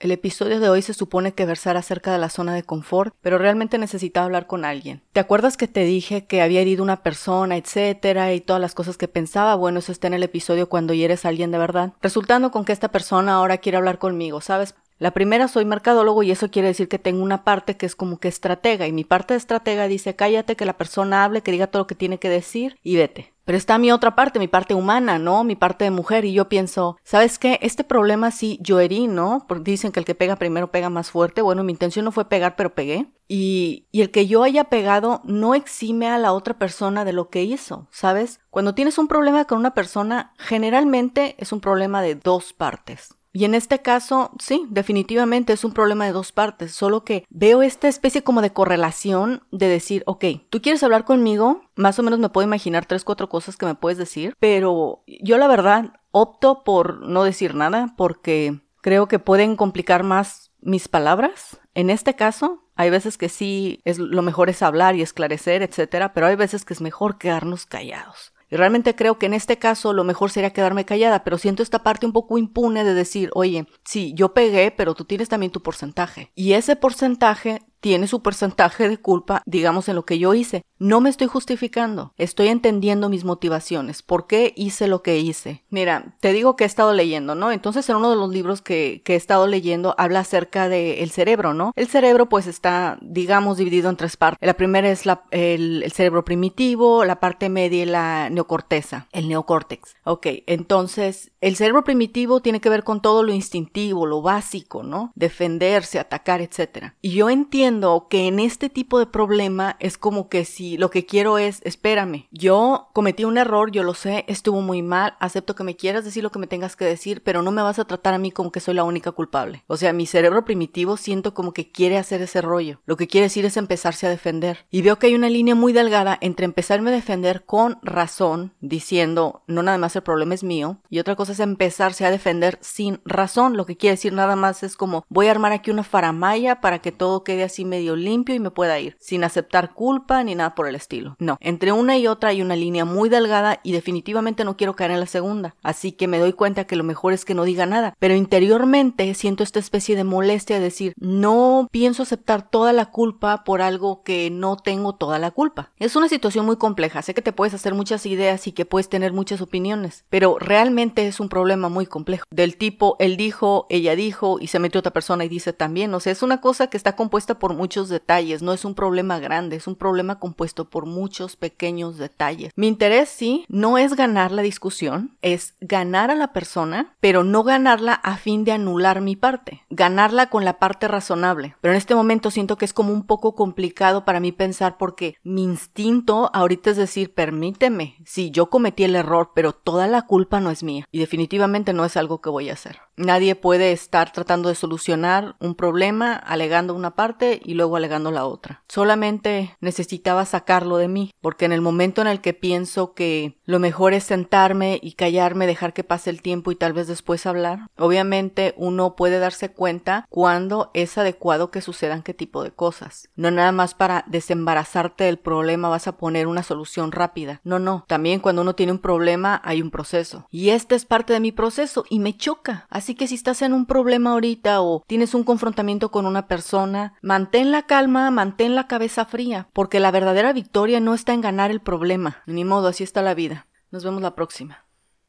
El episodio de hoy se supone que versar acerca de la zona de confort, pero realmente necesitaba hablar con alguien. ¿Te acuerdas que te dije que había herido una persona, etcétera, y todas las cosas que pensaba? Bueno, eso está en el episodio cuando hieres a alguien de verdad. Resultando con que esta persona ahora quiere hablar conmigo, ¿sabes? La primera soy mercadólogo y eso quiere decir que tengo una parte que es como que estratega y mi parte de estratega dice cállate que la persona hable, que diga todo lo que tiene que decir y vete. Pero está mi otra parte, mi parte humana, ¿no? Mi parte de mujer. Y yo pienso, ¿sabes qué? Este problema sí yo herí, ¿no? Porque dicen que el que pega primero pega más fuerte. Bueno, mi intención no fue pegar, pero pegué. Y, y el que yo haya pegado no exime a la otra persona de lo que hizo, ¿sabes? Cuando tienes un problema con una persona, generalmente es un problema de dos partes. Y en este caso, sí, definitivamente es un problema de dos partes, solo que veo esta especie como de correlación de decir, ok, tú quieres hablar conmigo, más o menos me puedo imaginar tres, cuatro cosas que me puedes decir, pero yo la verdad opto por no decir nada porque creo que pueden complicar más mis palabras. En este caso, hay veces que sí, es lo mejor es hablar y esclarecer, etcétera, pero hay veces que es mejor quedarnos callados. Y realmente creo que en este caso lo mejor sería quedarme callada, pero siento esta parte un poco impune de decir, oye, sí, yo pegué, pero tú tienes también tu porcentaje. Y ese porcentaje tiene su porcentaje de culpa, digamos, en lo que yo hice. No me estoy justificando, estoy entendiendo mis motivaciones, por qué hice lo que hice. Mira, te digo que he estado leyendo, ¿no? Entonces en uno de los libros que, he estado leyendo habla acerca del cerebro, ¿no? El cerebro pues está, digamos, dividido en tres partes. La primera es el, el cerebro primitivo, la parte media y la neocorteza, el neocórtex. Ok, entonces el cerebro primitivo tiene que ver con todo lo instintivo, lo básico, ¿no? Defenderse, atacar, etc. Y yo entiendo que en este tipo de problema es como que si lo que quiero es, espérame, yo cometí un error, yo lo sé, estuvo muy mal, acepto que me quieras decir lo que me tengas que decir, pero no me vas a tratar a mí como que soy la única culpable. O sea, mi cerebro primitivo siento como que quiere hacer ese rollo. Lo que quiere decir es empezarse a defender. Y veo que hay una línea muy delgada entre empezarme a defender con razón, diciendo, no nada más el problema es mío, y otra cosa es empezarse a defender sin razón. Lo que quiere decir nada más es como, voy a armar aquí una faramaya para que todo quede así medio limpio y me pueda ir, sin aceptar culpa ni nada por el estilo. No, entre una y otra hay una línea muy delgada y definitivamente no quiero caer en la segunda, así que me doy cuenta que lo mejor es que no diga nada, pero interiormente siento esta especie de molestia de decir, no pienso aceptar toda la culpa por algo que no tengo toda la culpa. Es una situación muy compleja, sé que te puedes hacer muchas ideas y que puedes tener muchas opiniones, pero realmente es un problema muy complejo, del tipo él dijo, ella dijo y se metió otra persona y dice también, o sea, es una cosa que está compuesta por muchos detalles, no es un problema grande, es un problema compuesto por muchos pequeños detalles. Mi interés sí no es ganar la discusión, es ganar a la persona, pero no ganarla a fin de anular mi parte, ganarla con la parte razonable. Pero en este momento siento que es como un poco complicado para mí pensar porque mi instinto ahorita es decir, permíteme, sí, yo cometí el error, pero toda la culpa no es mía y definitivamente no es algo que voy a hacer. Nadie puede estar tratando de solucionar un problema alegando una parte y luego alegando la otra. Solamente necesitaba sacarlo de mí, porque en el momento en el que pienso que lo mejor es sentarme y callarme, dejar que pase el tiempo y tal vez después hablar, obviamente uno puede darse cuenta cuando es adecuado que sucedan qué tipo de cosas. No nada más para desembarazarte del problema vas a poner una solución rápida. No, no. También cuando uno tiene un problema hay un proceso. Y este es parte de mi proceso y me choca. Así que si estás en un problema ahorita o tienes un confrontamiento con una persona, mantén la calma, mantén la cabeza fría, porque la verdadera victoria no está en ganar el problema. Ni modo, así está la vida. Nos vemos la próxima.